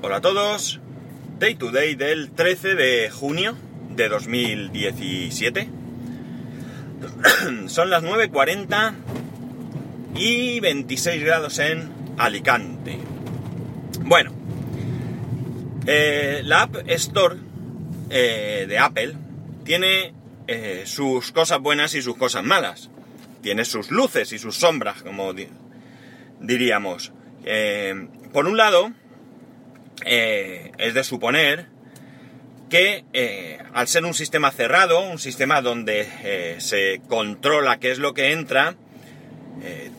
Hola a todos. Day to day del 13 de junio de 2017. Son las 9.40 y 26 grados en Alicante. Bueno, eh, la App Store eh, de Apple tiene eh, sus cosas buenas y sus cosas malas. Tiene sus luces y sus sombras, como diríamos. por un lado, es de suponer que al ser un sistema cerrado, un sistema donde se controla qué es lo que entra,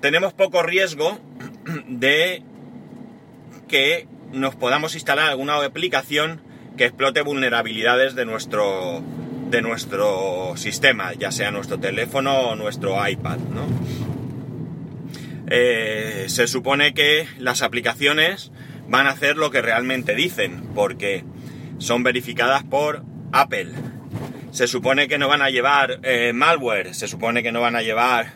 tenemos poco riesgo de que nos podamos instalar alguna aplicación que explote vulnerabilidades de nuestro, de nuestro sistema, ya sea nuestro teléfono o nuestro iPad. Eh, se supone que las aplicaciones van a hacer lo que realmente dicen, porque son verificadas por Apple. Se supone que no van a llevar eh, malware, se supone que no van a llevar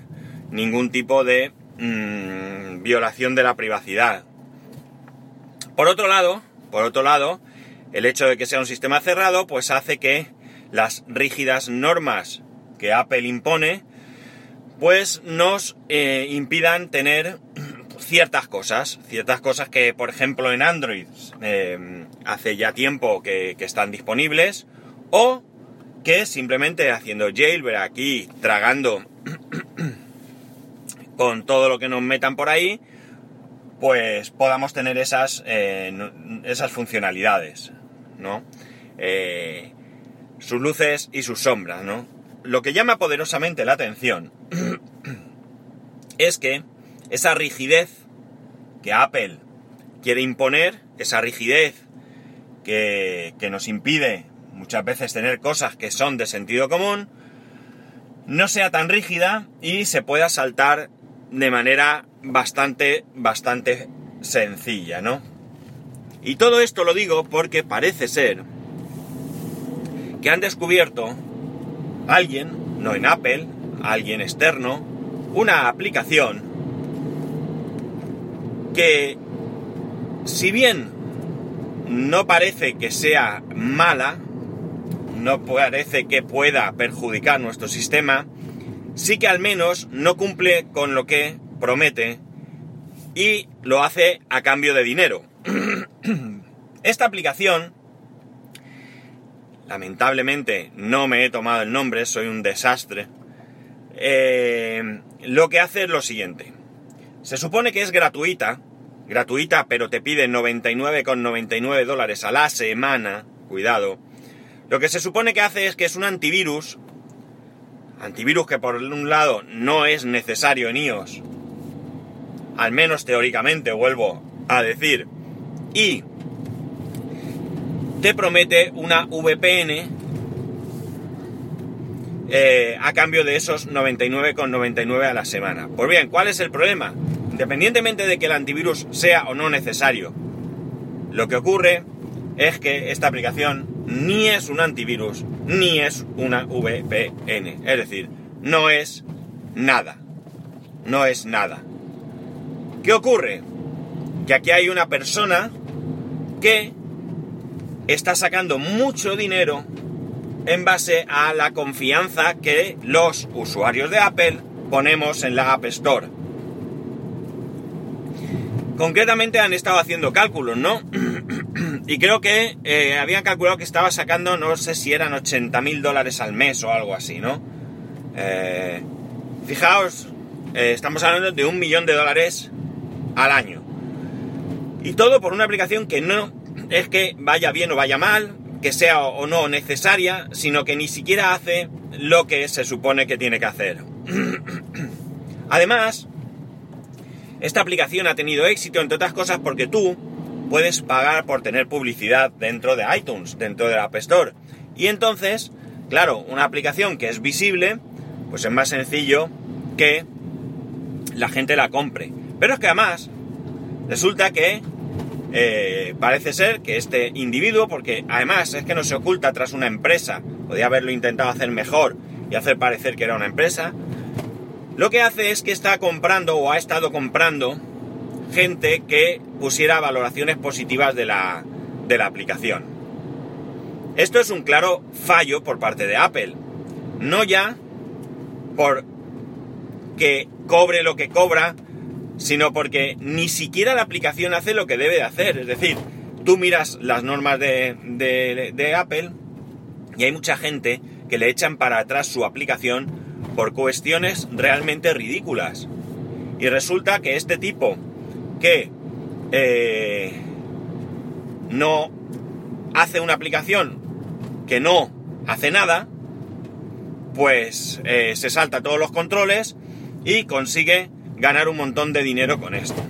ningún tipo de mm, violación de la privacidad. Por otro lado, por otro lado, el hecho de que sea un sistema cerrado, pues hace que las rígidas normas que Apple impone, pues nos eh, impidan tener ciertas cosas, ciertas cosas que, por ejemplo, en Android eh, hace ya tiempo que, están disponibles, o que simplemente haciendo jailbreak aquí, tragando con todo lo que nos metan por ahí, pues podamos tener esas, eh, esas funcionalidades, ¿no? Eh, sus luces y sus sombras, ¿no? Lo que llama poderosamente la atención es que esa rigidez que Apple quiere imponer, esa rigidez que, que nos impide muchas veces tener cosas que son de sentido común, no sea tan rígida y se pueda saltar de manera bastante, bastante sencilla, ¿no? Y todo esto lo digo porque parece ser que han descubierto alguien, no en Apple, alguien externo, una aplicación que, si bien no parece que sea mala, no parece que pueda perjudicar nuestro sistema, sí que al menos no cumple con lo que promete y lo hace a cambio de dinero. Esta aplicación, lamentablemente no me he tomado el nombre, soy un desastre, eh, lo que hace es lo siguiente. Se supone que es gratuita, gratuita, pero te pide 99,99 dólares a la semana, cuidado. Lo que se supone que hace es que es un antivirus, antivirus que por un lado no es necesario en iOS, al menos teóricamente, vuelvo a decir, y te promete una VPN eh, a cambio de esos 99,99 a la semana. Pues bien, ¿cuál es el problema? Independientemente de que el antivirus sea o no necesario, lo que ocurre es que esta aplicación ni es un antivirus ni es una VPN. Es decir, no es nada. No es nada. ¿Qué ocurre? Que aquí hay una persona que está sacando mucho dinero en base a la confianza que los usuarios de Apple ponemos en la App Store. Concretamente han estado haciendo cálculos, ¿no? y creo que eh, habían calculado que estaba sacando, no sé si eran 80 mil dólares al mes o algo así, ¿no? Eh, fijaos, eh, estamos hablando de un millón de dólares al año. Y todo por una aplicación que no es que vaya bien o vaya mal, que sea o no necesaria, sino que ni siquiera hace lo que se supone que tiene que hacer. Además, esta aplicación ha tenido éxito, entre otras cosas, porque tú puedes pagar por tener publicidad dentro de iTunes, dentro de la App Store. Y entonces, claro, una aplicación que es visible, pues es más sencillo que la gente la compre. Pero es que además, resulta que eh, parece ser que este individuo, porque además es que no se oculta tras una empresa, podía haberlo intentado hacer mejor y hacer parecer que era una empresa, lo que hace es que está comprando o ha estado comprando gente que pusiera valoraciones positivas de la, de la aplicación. Esto es un claro fallo por parte de Apple. No ya por que cobre lo que cobra, sino porque ni siquiera la aplicación hace lo que debe de hacer. Es decir, tú miras las normas de, de, Apple y hay mucha gente que le echan para atrás su aplicación por cuestiones realmente ridículas. Y resulta que este tipo que eh, no hace una aplicación que no hace nada, pues eh, se salta todos los controles y consigue ganar un montón de dinero con esto.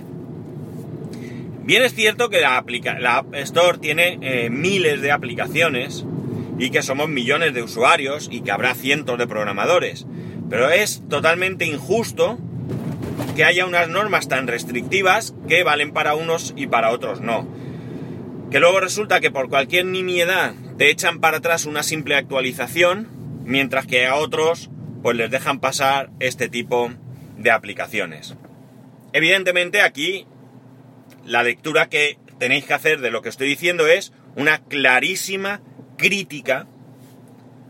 Bien es cierto que la, App Store tiene eh, miles de aplicaciones y que somos millones de usuarios y que habrá cientos de programadores, pero es totalmente injusto que haya unas normas tan restrictivas que valen para unos y para otros no. Que luego resulta que por cualquier nimiedad te echan para atrás una simple actualización, mientras que a otros pues les dejan pasar este tipo de aplicaciones. Evidentemente aquí la lectura que tenéis que hacer de lo que estoy diciendo es una clarísima crítica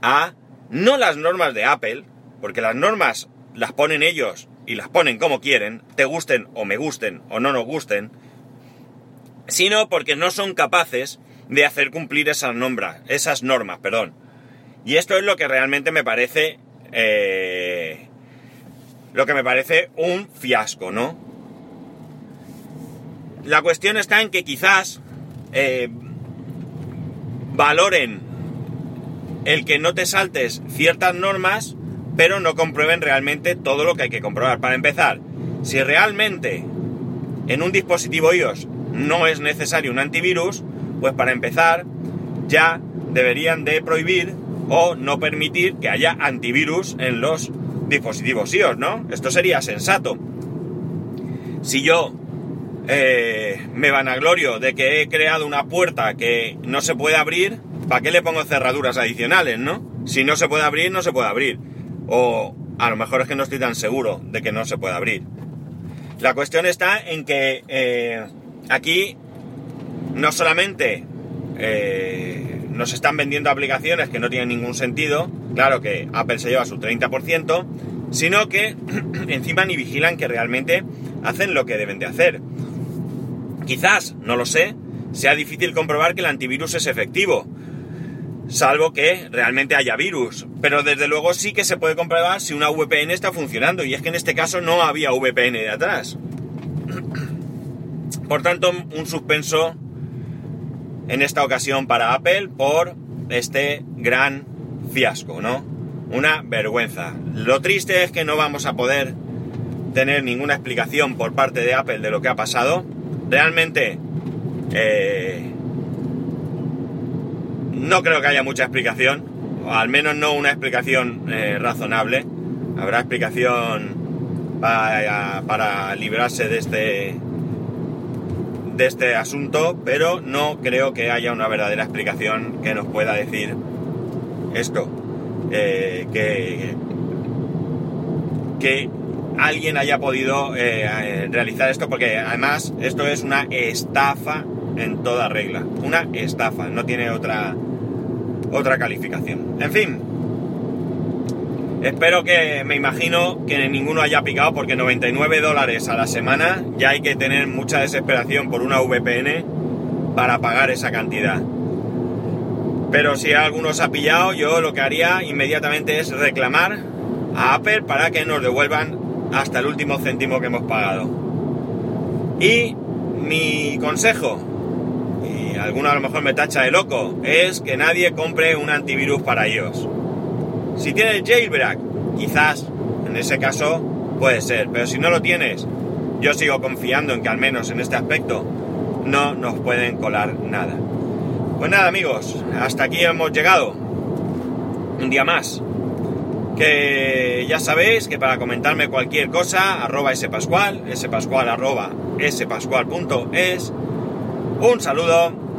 a no las normas de Apple, porque las normas las ponen ellos y las ponen como quieren, te gusten o me gusten o no nos gusten, sino porque no son capaces de hacer cumplir esas, esas normas. Perdón. Y esto es lo que realmente me parece eh, lo que me parece un fiasco, ¿no? La cuestión está en que quizás eh, valoren el que no te saltes ciertas normas, pero no comprueben realmente todo lo que hay que comprobar. Para empezar, si realmente en un dispositivo iOS no es necesario un antivirus, pues para empezar ya deberían de prohibir o no permitir que haya antivirus en los dispositivos iOS, ¿no? Esto sería sensato. Si yo eh, me vanaglorio de que he creado una puerta que no se puede abrir, ¿para qué le pongo cerraduras adicionales, no? Si no se puede abrir, no se puede abrir. O a lo mejor es que no estoy tan seguro de que no se puede abrir. La cuestión está en que eh, aquí no solamente eh, nos están vendiendo aplicaciones que no tienen ningún sentido, claro que Apple se lleva su 30%, sino que encima ni vigilan que realmente hacen lo que deben de hacer. Quizás, no lo sé, sea difícil comprobar que el antivirus es efectivo, salvo que realmente haya virus, pero desde luego sí que se puede comprobar si una VPN está funcionando, y es que en este caso no había VPN de atrás. Por tanto, un suspenso en esta ocasión para Apple por este gran fiasco, ¿no? Una vergüenza. Lo triste es que no vamos a poder tener ninguna explicación por parte de Apple de lo que ha pasado. Realmente eh, no creo que haya mucha explicación, al menos no una explicación eh, razonable. Habrá explicación para, para librarse de este de este asunto, pero no creo que haya una verdadera explicación que nos pueda decir esto. Eh, que, que alguien haya podido eh, realizar esto, porque además esto es una estafa en toda regla. Una estafa, no tiene otra, otra calificación. En fin, Espero que, me imagino que ninguno haya picado porque 99 dólares a la semana ya hay que tener mucha desesperación por una VPN para pagar esa cantidad. Pero si alguno se ha pillado, yo lo que haría inmediatamente es reclamar a Apple para que nos devuelvan hasta el último céntimo que hemos pagado. Y mi consejo, alguno a lo mejor me tacha de loco, es que nadie compre un antivirus para iOS. Si tienes jailbreak, quizás en ese caso puede ser, pero si no lo tienes, yo sigo confiando en que al menos en este aspecto no nos pueden colar nada. Pues nada amigos, hasta aquí hemos llegado. Un día más. Que ya sabéis que para comentarme cualquier cosa, arroba spascual, spascual arroba spascual.es. Un saludo